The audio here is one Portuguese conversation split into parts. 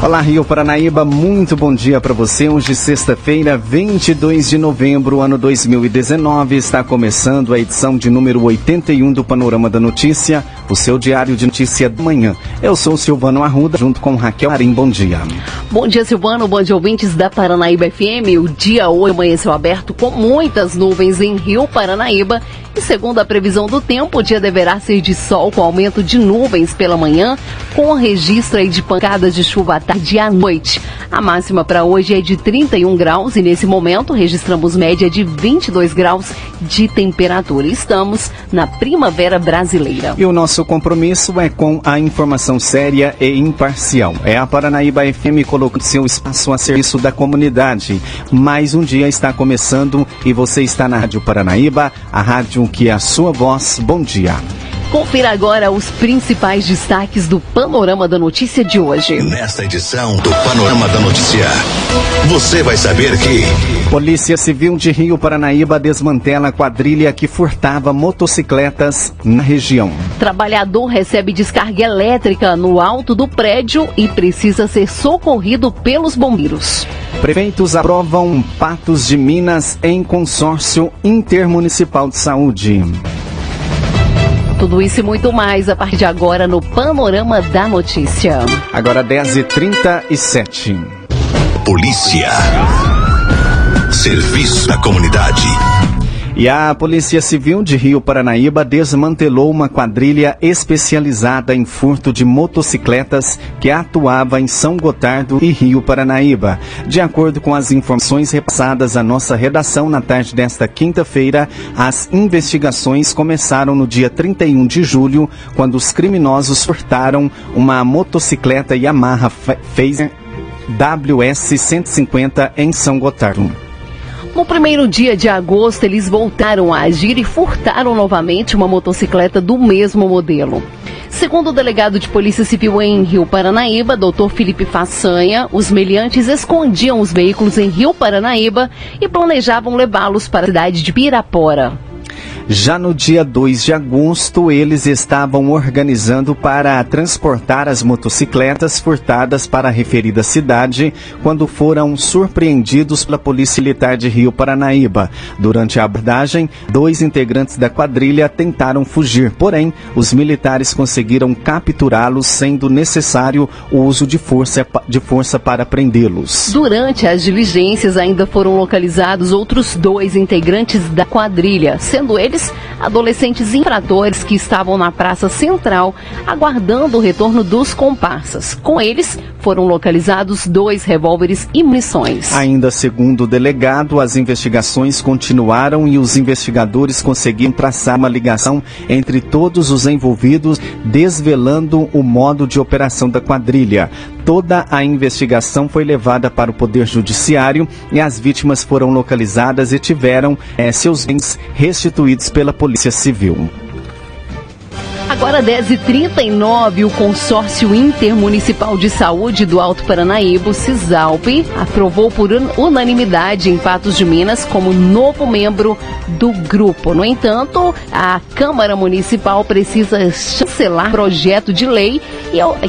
Olá, Rio Paranaíba, muito bom dia para você. Hoje, sexta-feira, 22 de novembro, ano 2019, está começando a edição de número 81 do Panorama da Notícia, o seu diário de notícia da manhã. Eu sou Silvano Arruda, junto com Raquel Arim. Bom dia. Bom dia, Silvano. Bom dia, ouvintes da Paranaíba FM. O dia hoje amanheceu aberto com muitas nuvens em Rio Paranaíba e segundo a previsão do tempo, o dia deverá ser de sol com aumento de nuvens pela manhã, com registro de pancadas de chuva à tarde e à noite. A máxima para hoje é de 31 graus e nesse momento registramos média de 22 graus de temperatura. Estamos na primavera brasileira. E o nosso compromisso é com a informação séria e imparcial. É a Paranaíba FM colocando seu espaço a serviço da comunidade. Mais um dia está começando e você está na Rádio Paranaíba, a rádio que é a sua voz. Bom dia. Confira agora os principais destaques do Panorama da Notícia de hoje. Nesta edição do Panorama da Notícia, você vai saber que. Polícia Civil de Rio Paranaíba desmantela a quadrilha que furtava motocicletas na região. Trabalhador recebe descarga elétrica no alto do prédio e precisa ser socorrido pelos bombeiros. Prefeitos aprovam Patos de Minas em consórcio intermunicipal de saúde. Tudo isso e muito mais a partir de agora no Panorama da Notícia. Agora 10h37. Polícia. Serviço da comunidade. E a Polícia Civil de Rio Paranaíba desmantelou uma quadrilha especializada em furto de motocicletas que atuava em São Gotardo e Rio Paranaíba. De acordo com as informações repassadas à nossa redação na tarde desta quinta-feira, as investigações começaram no dia 31 de julho, quando os criminosos furtaram uma motocicleta Yamaha Phaser WS 150 em São Gotardo. No primeiro dia de agosto, eles voltaram a agir e furtaram novamente uma motocicleta do mesmo modelo. Segundo o delegado de Polícia Civil em Rio Paranaíba, Dr. Felipe Façanha, os meliantes escondiam os veículos em Rio Paranaíba e planejavam levá-los para a cidade de Pirapora. Já no dia 2 de agosto, eles estavam organizando para transportar as motocicletas furtadas para a referida cidade quando foram surpreendidos pela Polícia Militar de Rio Paranaíba. Durante a abordagem, dois integrantes da quadrilha tentaram fugir, porém, os militares conseguiram capturá-los, sendo necessário o uso de força, de força para prendê-los. Durante as diligências, ainda foram localizados outros dois integrantes da quadrilha, sendo eles adolescentes infratores que estavam na Praça Central aguardando o retorno dos comparsas. Com eles foram localizados dois revólveres e munições. Ainda segundo o delegado, as investigações continuaram e os investigadores conseguiram traçar uma ligação entre todos os envolvidos, desvelando o modo de operação da quadrilha. Toda a investigação foi levada para o Poder Judiciário e as vítimas foram localizadas e tiveram eh, seus bens restituídos pela Polícia Civil. Agora 10h39, o Consórcio Intermunicipal de Saúde do Alto Paranaíba, CISALP, aprovou por unanimidade em Patos de Minas como novo membro do grupo. No entanto, a Câmara Municipal precisa chancelar projeto de lei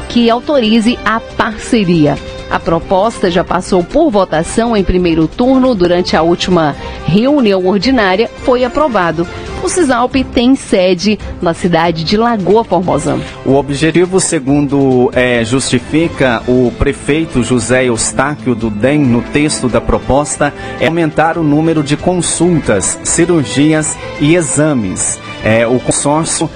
que autorize a parceria. A proposta já passou por votação em primeiro turno durante a última reunião ordinária, foi aprovado. O Cisalp tem sede na cidade de Lagoa Formosa. O objetivo, segundo é, justifica o prefeito José Eustáquio do DEM no texto da proposta, é aumentar o número de consultas, cirurgias e exames. É, o consórcio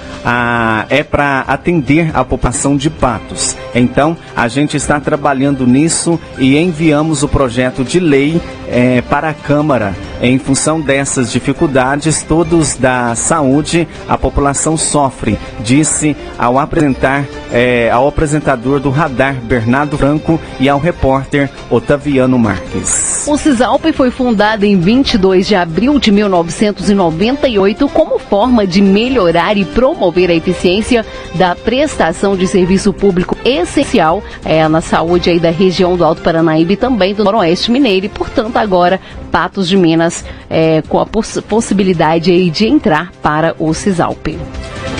é para atender a população de Patos. Então, a gente está trabalhando nisso e enviamos o projeto de lei é, para a Câmara. Em função dessas dificuldades, todos da saúde, a população sofre, disse ao apresentar é, ao apresentador do radar Bernardo Franco e ao repórter Otaviano Marques. O CISALP foi fundado em 22 de abril de 1998 como forma de melhorar e promover a eficiência da prestação de serviço público essencial é, na saúde aí da região do Alto Paranaíba e também do Noroeste Mineiro e, portanto, agora Patos de Minas é, com a poss possibilidade aí de entrar para o CISALP.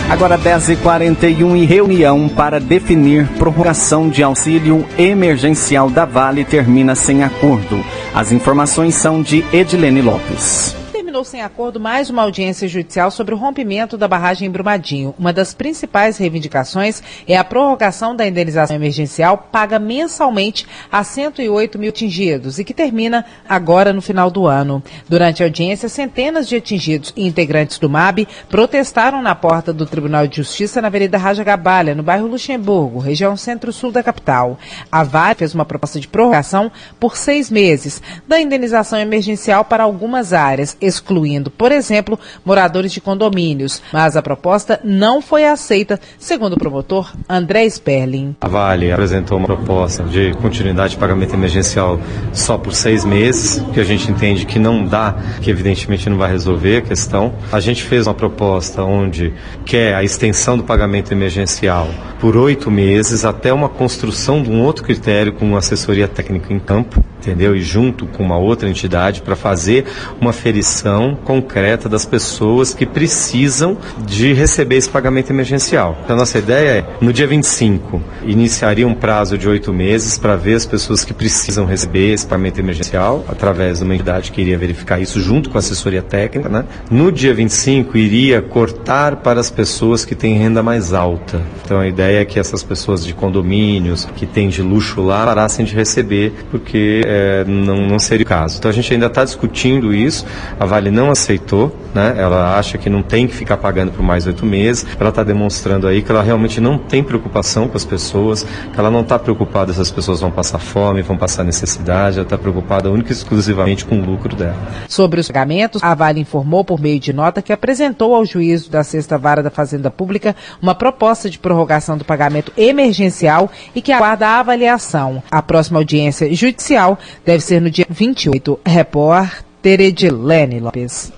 Agora 10h41 e reunião para definir prorrogação de auxílio emergencial da Vale termina sem acordo. As informações são de Edilene Lopes terminou sem acordo mais uma audiência judicial sobre o rompimento da barragem em Brumadinho. Uma das principais reivindicações é a prorrogação da indenização emergencial paga mensalmente a 108 mil atingidos e que termina agora no final do ano. Durante a audiência, centenas de atingidos e integrantes do MAB protestaram na porta do Tribunal de Justiça na Avenida Raja Gabalha, no bairro Luxemburgo, região centro-sul da capital. A VAR fez uma proposta de prorrogação por seis meses da indenização emergencial para algumas áreas, excluindo, por exemplo, moradores de condomínios. Mas a proposta não foi aceita, segundo o promotor André Sperling. A Vale apresentou uma proposta de continuidade de pagamento emergencial só por seis meses, que a gente entende que não dá, que evidentemente não vai resolver a questão. A gente fez uma proposta onde quer a extensão do pagamento emergencial por oito meses até uma construção de um outro critério com uma assessoria técnica em campo, entendeu? E junto com uma outra entidade para fazer uma ferição concreta das pessoas que precisam de receber esse pagamento emergencial. Então, a nossa ideia é, no dia 25, iniciaria um prazo de oito meses para ver as pessoas que precisam receber esse pagamento emergencial, através de uma entidade que iria verificar isso junto com a assessoria técnica. Né? No dia 25, iria cortar para as pessoas que têm renda mais alta. Então, a ideia é que essas pessoas de condomínios que têm de luxo lá parassem de receber, porque é, não, não seria o caso. Então a gente ainda está discutindo isso, a Vale não aceitou, né? ela acha que não tem que ficar pagando por mais oito meses, ela está demonstrando aí que ela realmente não tem preocupação com as pessoas, que ela não está preocupada se as pessoas vão passar fome, vão passar necessidade, ela está preocupada única e exclusivamente com o lucro dela. Sobre os pagamentos, a Vale informou por meio de nota que apresentou ao juízo da Sexta Vara da Fazenda Pública uma proposta de prorrogação do pagamento emergencial e que aguarda a avaliação. A próxima audiência judicial deve ser no dia 28. Repórter Edilene Lopes.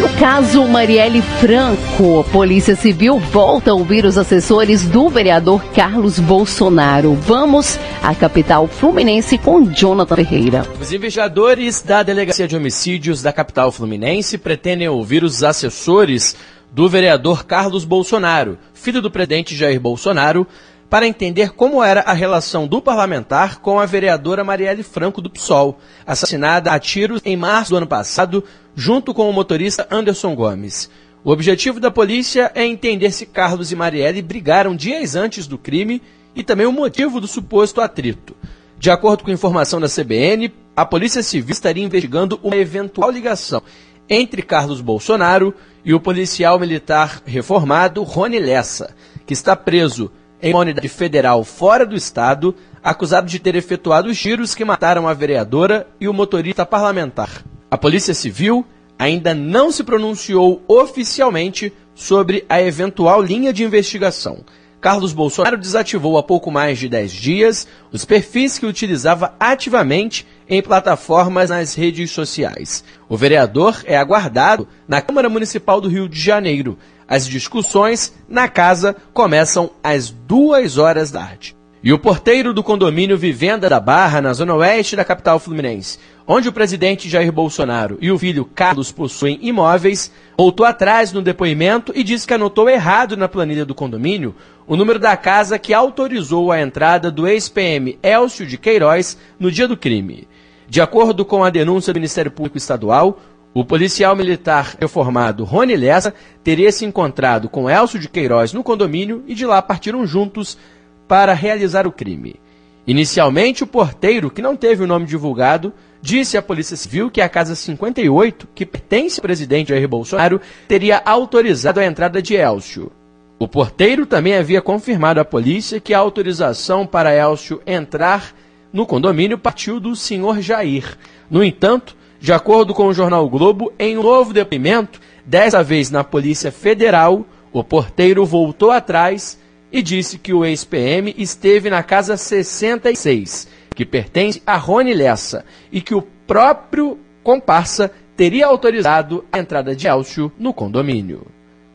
No caso Marielle Franco, Polícia Civil volta a ouvir os assessores do vereador Carlos Bolsonaro. Vamos à capital fluminense com Jonathan Ferreira. Os investigadores da Delegacia de Homicídios da capital fluminense pretendem ouvir os assessores do vereador Carlos Bolsonaro, filho do presidente Jair Bolsonaro, para entender como era a relação do parlamentar com a vereadora Marielle Franco do PSOL, assassinada a tiros em março do ano passado, junto com o motorista Anderson Gomes. O objetivo da polícia é entender se Carlos e Marielle brigaram dias antes do crime e também o motivo do suposto atrito. De acordo com informação da CBN, a Polícia Civil estaria investigando uma eventual ligação entre Carlos Bolsonaro e o policial militar reformado Rony Lessa, que está preso em uma unidade federal fora do estado, acusado de ter efetuado os tiros que mataram a vereadora e o motorista parlamentar. A Polícia Civil ainda não se pronunciou oficialmente sobre a eventual linha de investigação. Carlos Bolsonaro desativou há pouco mais de 10 dias os perfis que utilizava ativamente em plataformas nas redes sociais. O vereador é aguardado na Câmara Municipal do Rio de Janeiro. As discussões na casa começam às duas horas da tarde. E o porteiro do condomínio Vivenda da Barra, na zona oeste da capital fluminense, onde o presidente Jair Bolsonaro e o filho Carlos possuem imóveis, voltou atrás no depoimento e disse que anotou errado na planilha do condomínio o número da casa que autorizou a entrada do ex-PM Elcio de Queiroz no dia do crime. De acordo com a denúncia do Ministério Público Estadual, o policial militar reformado Rony Lessa teria se encontrado com Elcio de Queiroz no condomínio e de lá partiram juntos para realizar o crime. Inicialmente, o porteiro, que não teve o nome divulgado, disse à Polícia Civil que a Casa 58, que pertence ao presidente Jair Bolsonaro, teria autorizado a entrada de Elcio. O porteiro também havia confirmado à polícia que a autorização para Elcio entrar no condomínio partiu do senhor Jair. No entanto, de acordo com o jornal Globo, em um novo depoimento, dessa vez na Polícia Federal, o porteiro voltou atrás e disse que o ex-PM esteve na casa 66, que pertence a Rony Lessa e que o próprio comparsa teria autorizado a entrada de Elcio no condomínio.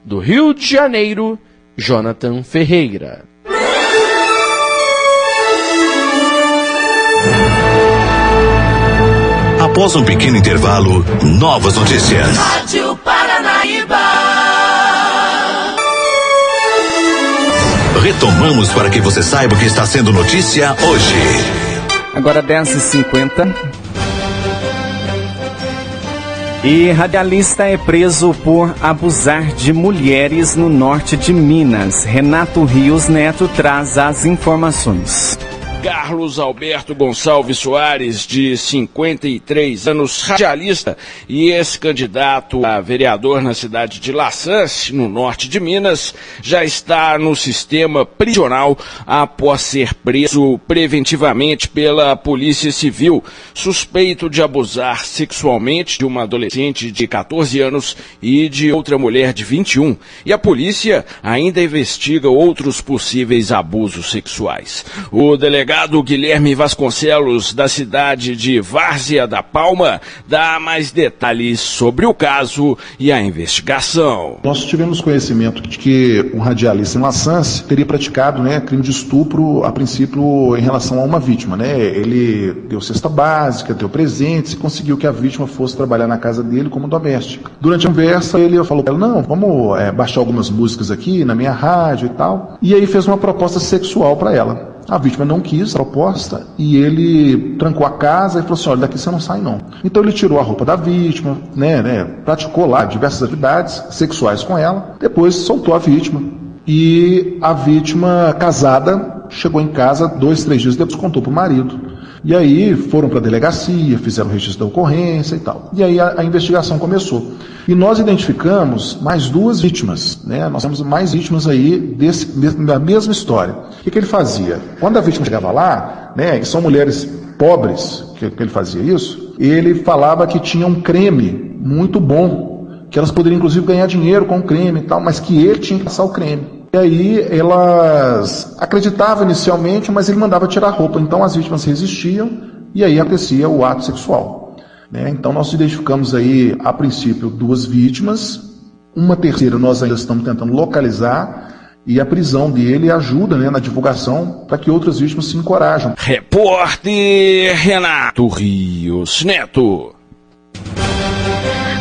Do Rio de Janeiro, Jonathan Ferreira. Após um pequeno intervalo, novas notícias. Rádio Paranaíba. Retomamos para que você saiba o que está sendo notícia hoje. Agora 10h50. E radialista é preso por abusar de mulheres no norte de Minas. Renato Rios Neto traz as informações. Carlos Alberto Gonçalves Soares, de 53 anos, radialista e ex-candidato a vereador na cidade de Laçance, no norte de Minas, já está no sistema prisional após ser preso preventivamente pela Polícia Civil, suspeito de abusar sexualmente de uma adolescente de 14 anos e de outra mulher de 21. E a polícia ainda investiga outros possíveis abusos sexuais. O delegado delegado Guilherme Vasconcelos, da cidade de Várzea da Palma, dá mais detalhes sobre o caso e a investigação. Nós tivemos conhecimento de que um radialista em Laçance teria praticado né, crime de estupro, a princípio, em relação a uma vítima. Né? Ele deu cesta básica, deu presentes e conseguiu que a vítima fosse trabalhar na casa dele como doméstica. Durante a conversa, ele falou para ela: Não, vamos é, baixar algumas músicas aqui na minha rádio e tal. E aí fez uma proposta sexual para ela. A vítima não quis a proposta e ele trancou a casa e falou assim: olha, daqui você não sai não. Então ele tirou a roupa da vítima, né, né, praticou lá diversas atividades sexuais com ela, depois soltou a vítima. E a vítima casada chegou em casa dois, três dias depois, contou para o marido. E aí foram para a delegacia, fizeram registro da ocorrência e tal. E aí a, a, investigação começou. E nós identificamos mais duas vítimas, né? Nós temos mais vítimas aí desse, da mesma história. O que, que ele fazia? Quando a vítima chegava lá, né, e são mulheres pobres que, que ele fazia isso, ele falava que tinha um creme muito bom, que elas poderiam inclusive ganhar dinheiro com o creme e tal, mas que ele tinha que passar o creme. E aí elas acreditavam inicialmente, mas ele mandava tirar a roupa. Então as vítimas resistiam e aí acontecia o ato sexual. Né? Então nós identificamos aí, a princípio, duas vítimas. Uma terceira nós ainda estamos tentando localizar. E a prisão dele ajuda né, na divulgação para que outras vítimas se encorajam. Repórter Renato Rios Neto.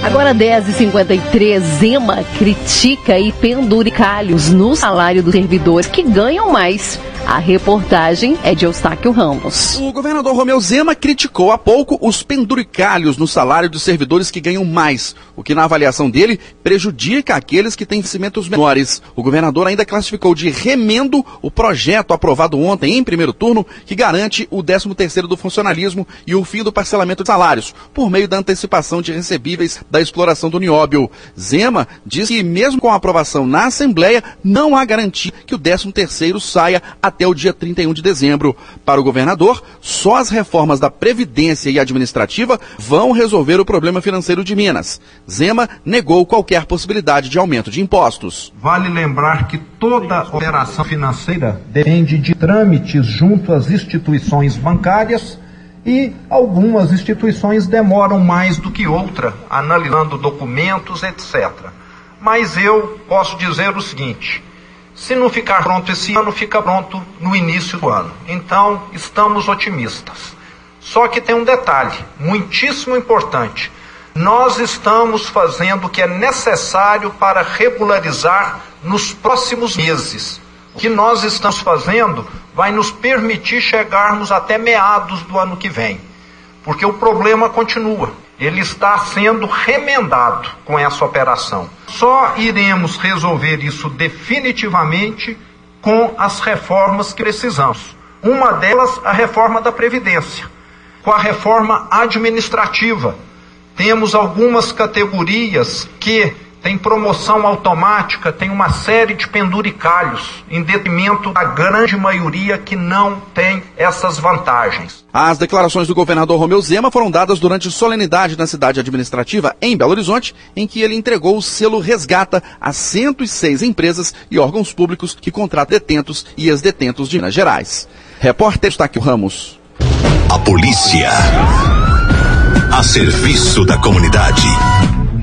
Agora 10h53, Zema critica e penduricalhos no salário dos servidores que ganham mais. A reportagem é de Eustáquio Ramos. O governador Romeu Zema criticou há pouco os penduricalhos no salário dos servidores que ganham mais, o que na avaliação dele prejudica aqueles que têm vencimentos menores. O governador ainda classificou de remendo o projeto aprovado ontem em primeiro turno que garante o 13º do funcionalismo e o fim do parcelamento de salários, por meio da antecipação de recebíveis da exploração do nióbio. Zema diz que mesmo com a aprovação na Assembleia, não há garantia que o 13º saia até o dia 31 de dezembro. Para o governador, só as reformas da Previdência e Administrativa vão resolver o problema financeiro de Minas. Zema negou qualquer possibilidade de aumento de impostos. Vale lembrar que toda operação financeira depende de trâmites junto às instituições bancárias e algumas instituições demoram mais do que outra, analisando documentos, etc. Mas eu posso dizer o seguinte: se não ficar pronto esse ano, fica pronto no início do ano. Então, estamos otimistas. Só que tem um detalhe muitíssimo importante. Nós estamos fazendo o que é necessário para regularizar nos próximos meses. Que nós estamos fazendo vai nos permitir chegarmos até meados do ano que vem. Porque o problema continua ele está sendo remendado com essa operação. Só iremos resolver isso definitivamente com as reformas que precisamos. Uma delas, a reforma da Previdência. Com a reforma administrativa, temos algumas categorias que tem promoção automática, tem uma série de penduricalhos, em detrimento da grande maioria que não tem essas vantagens. As declarações do governador Romeu Zema foram dadas durante solenidade na cidade administrativa em Belo Horizonte, em que ele entregou o selo Resgata a 106 empresas e órgãos públicos que contratam detentos e ex-detentos de Minas Gerais. Repórter Estáquio Ramos. A polícia. A serviço da comunidade.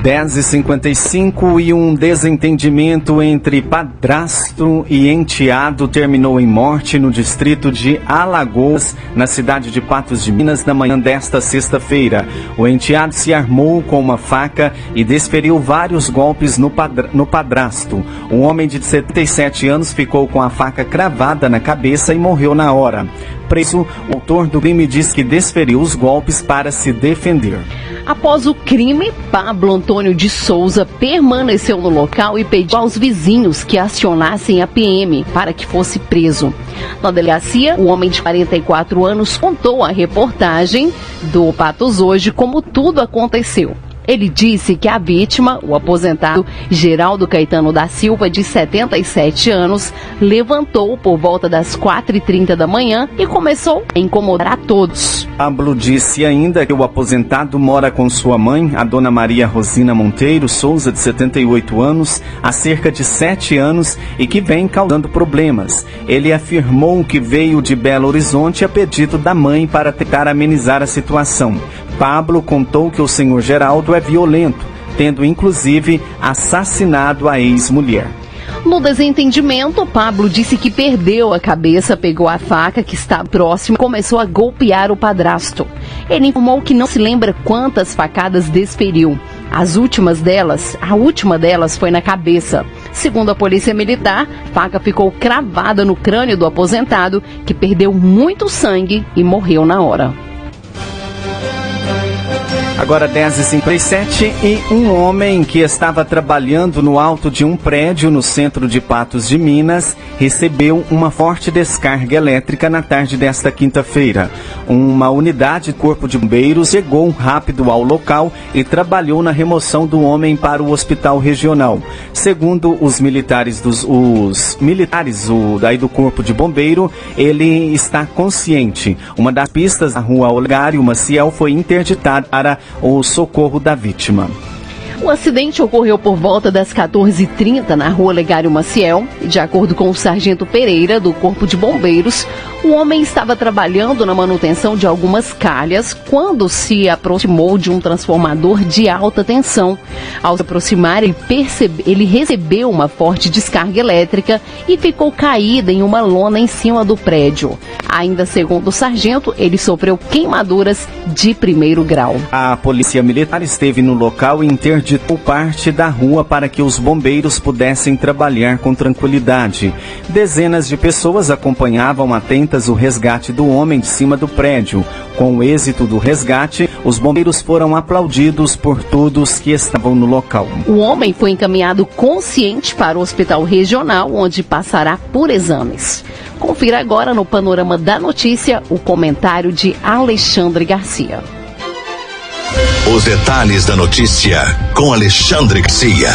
10h55 e um desentendimento entre padrasto e enteado terminou em morte no distrito de Alagoas, na cidade de Patos de Minas, na manhã desta sexta-feira. O enteado se armou com uma faca e desferiu vários golpes no, padr no padrasto. O homem de 77 anos ficou com a faca cravada na cabeça e morreu na hora. Preso, o autor do crime diz que desferiu os golpes para se defender. Após o crime, Pablo Antônio de Souza permaneceu no local e pediu aos vizinhos que acionassem a PM para que fosse preso. Na delegacia, o homem de 44 anos contou à reportagem do Patos Hoje como tudo aconteceu. Ele disse que a vítima, o aposentado Geraldo Caetano da Silva, de 77 anos, levantou por volta das 4h30 da manhã e começou a incomodar a todos. Pablo disse ainda que o aposentado mora com sua mãe, a dona Maria Rosina Monteiro Souza, de 78 anos, há cerca de 7 anos e que vem causando problemas. Ele afirmou que veio de Belo Horizonte a pedido da mãe para tentar amenizar a situação. Pablo contou que o senhor Geraldo é violento, tendo inclusive assassinado a ex-mulher. No desentendimento, Pablo disse que perdeu a cabeça, pegou a faca que está próxima e começou a golpear o padrasto. Ele informou que não se lembra quantas facadas desferiu. As últimas delas, a última delas foi na cabeça. Segundo a polícia militar, faca ficou cravada no crânio do aposentado, que perdeu muito sangue e morreu na hora. Agora 10h57 e um homem que estava trabalhando no alto de um prédio no centro de Patos de Minas recebeu uma forte descarga elétrica na tarde desta quinta-feira. Uma unidade de corpo de bombeiros chegou rápido ao local e trabalhou na remoção do homem para o hospital regional. Segundo os militares dos os militares o, daí do corpo de bombeiro, ele está consciente. Uma das pistas da rua Olegário Maciel foi interditada para o socorro da vítima. O acidente ocorreu por volta das 14h30 na rua Legário Maciel. De acordo com o sargento Pereira, do Corpo de Bombeiros, o homem estava trabalhando na manutenção de algumas calhas quando se aproximou de um transformador de alta tensão. Ao se aproximar, ele, percebe, ele recebeu uma forte descarga elétrica e ficou caído em uma lona em cima do prédio. Ainda segundo o sargento, ele sofreu queimaduras de primeiro grau. A polícia militar esteve no local e interditou parte da rua para que os bombeiros pudessem trabalhar com tranquilidade. Dezenas de pessoas acompanhavam atentas o resgate do homem de cima do prédio. Com o êxito do resgate, os bombeiros foram aplaudidos por todos que estavam no local. O homem foi encaminhado consciente para o hospital regional, onde passará por exames. Confira agora no panorama da notícia o comentário de Alexandre Garcia. Os detalhes da notícia com Alexandre Garcia.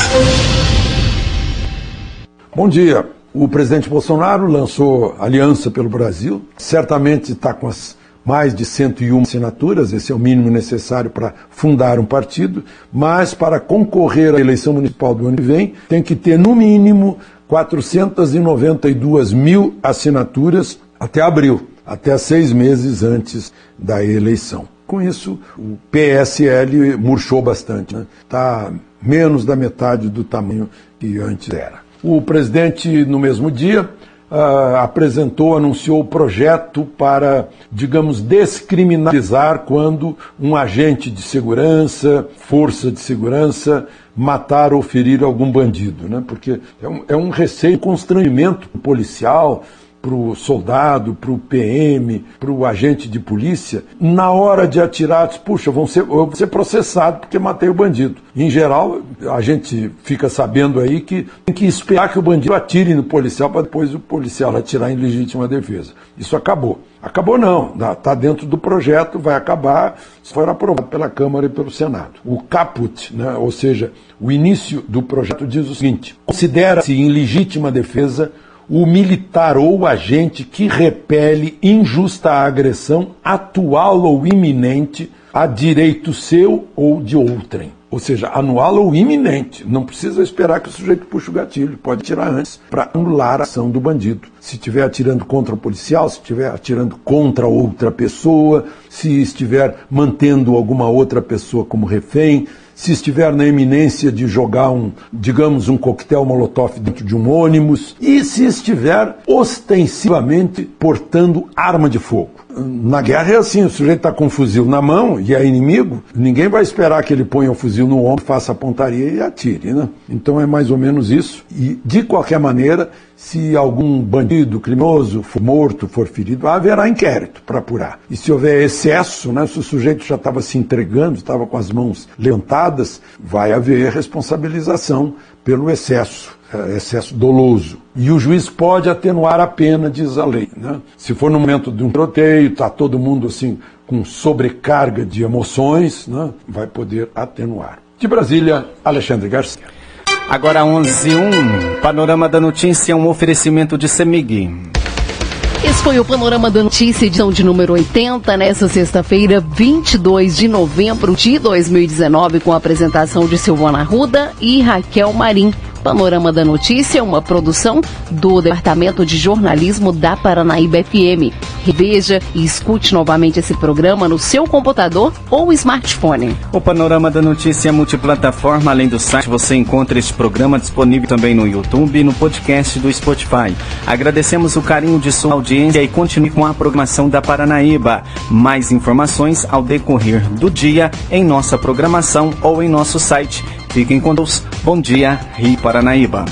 Bom dia. O presidente Bolsonaro lançou Aliança pelo Brasil. Certamente está com as mais de 101 assinaturas, esse é o mínimo necessário para fundar um partido, mas para concorrer à eleição municipal do ano que vem, tem que ter no mínimo 492 mil assinaturas até abril, até seis meses antes da eleição. Com isso, o PSL murchou bastante, está né? menos da metade do tamanho que antes era. O presidente, no mesmo dia, uh, apresentou, anunciou o projeto para, digamos, descriminalizar quando um agente de segurança, força de segurança, matar ou ferir algum bandido, né? Porque é um, é um receio, constrangimento policial, para o soldado, para o PM, para o agente de polícia, na hora de atirar, diz, puxa, vão ser, eu vou ser processado porque matei o bandido. Em geral, a gente fica sabendo aí que tem que esperar que o bandido atire no policial para depois o policial atirar em legítima defesa. Isso acabou. Acabou não, está dentro do projeto, vai acabar, se for aprovado pela Câmara e pelo Senado. O caput, né, ou seja, o início do projeto diz o seguinte: considera-se em legítima defesa o militar ou agente que repele injusta agressão atual ou iminente a direito seu ou de outrem. Ou seja, anual ou iminente. Não precisa esperar que o sujeito puxe o gatilho, pode tirar antes para anular a ação do bandido. Se estiver atirando contra o policial, se estiver atirando contra outra pessoa, se estiver mantendo alguma outra pessoa como refém, se estiver na iminência de jogar um, digamos, um coquetel molotov dentro de um ônibus e se estiver ostensivamente portando arma de fogo. Na guerra é assim, o sujeito está com um fuzil na mão e é inimigo, ninguém vai esperar que ele ponha o fuzil no ombro, faça a pontaria e atire, né? Então é mais ou menos isso. E, de qualquer maneira, se algum bandido criminoso for morto, for ferido, haverá inquérito para apurar. E se houver excesso, né, se o sujeito já estava se entregando, estava com as mãos levantadas, vai haver responsabilização pelo excesso, excesso doloso. E o juiz pode atenuar a pena, diz a lei. Né? Se for no momento de um troteio, está todo mundo assim com sobrecarga de emoções, né, vai poder atenuar. De Brasília, Alexandre Garcia. Agora 11 1, Panorama da Notícia, um oferecimento de Semig. Esse foi o Panorama da Notícia, edição de número 80, nessa sexta-feira, 22 de novembro de 2019, com a apresentação de Silvana Ruda e Raquel Marim. Panorama da Notícia, uma produção do Departamento de Jornalismo da Paranaíba FM. Reveja e escute novamente esse programa no seu computador ou smartphone. O Panorama da Notícia é multiplataforma. Além do site, você encontra este programa disponível também no YouTube e no podcast do Spotify. Agradecemos o carinho de sua audiência e continue com a programação da Paranaíba. Mais informações ao decorrer do dia em nossa programação ou em nosso site Fiquem com Deus. Bom dia, Rio Paranaíba.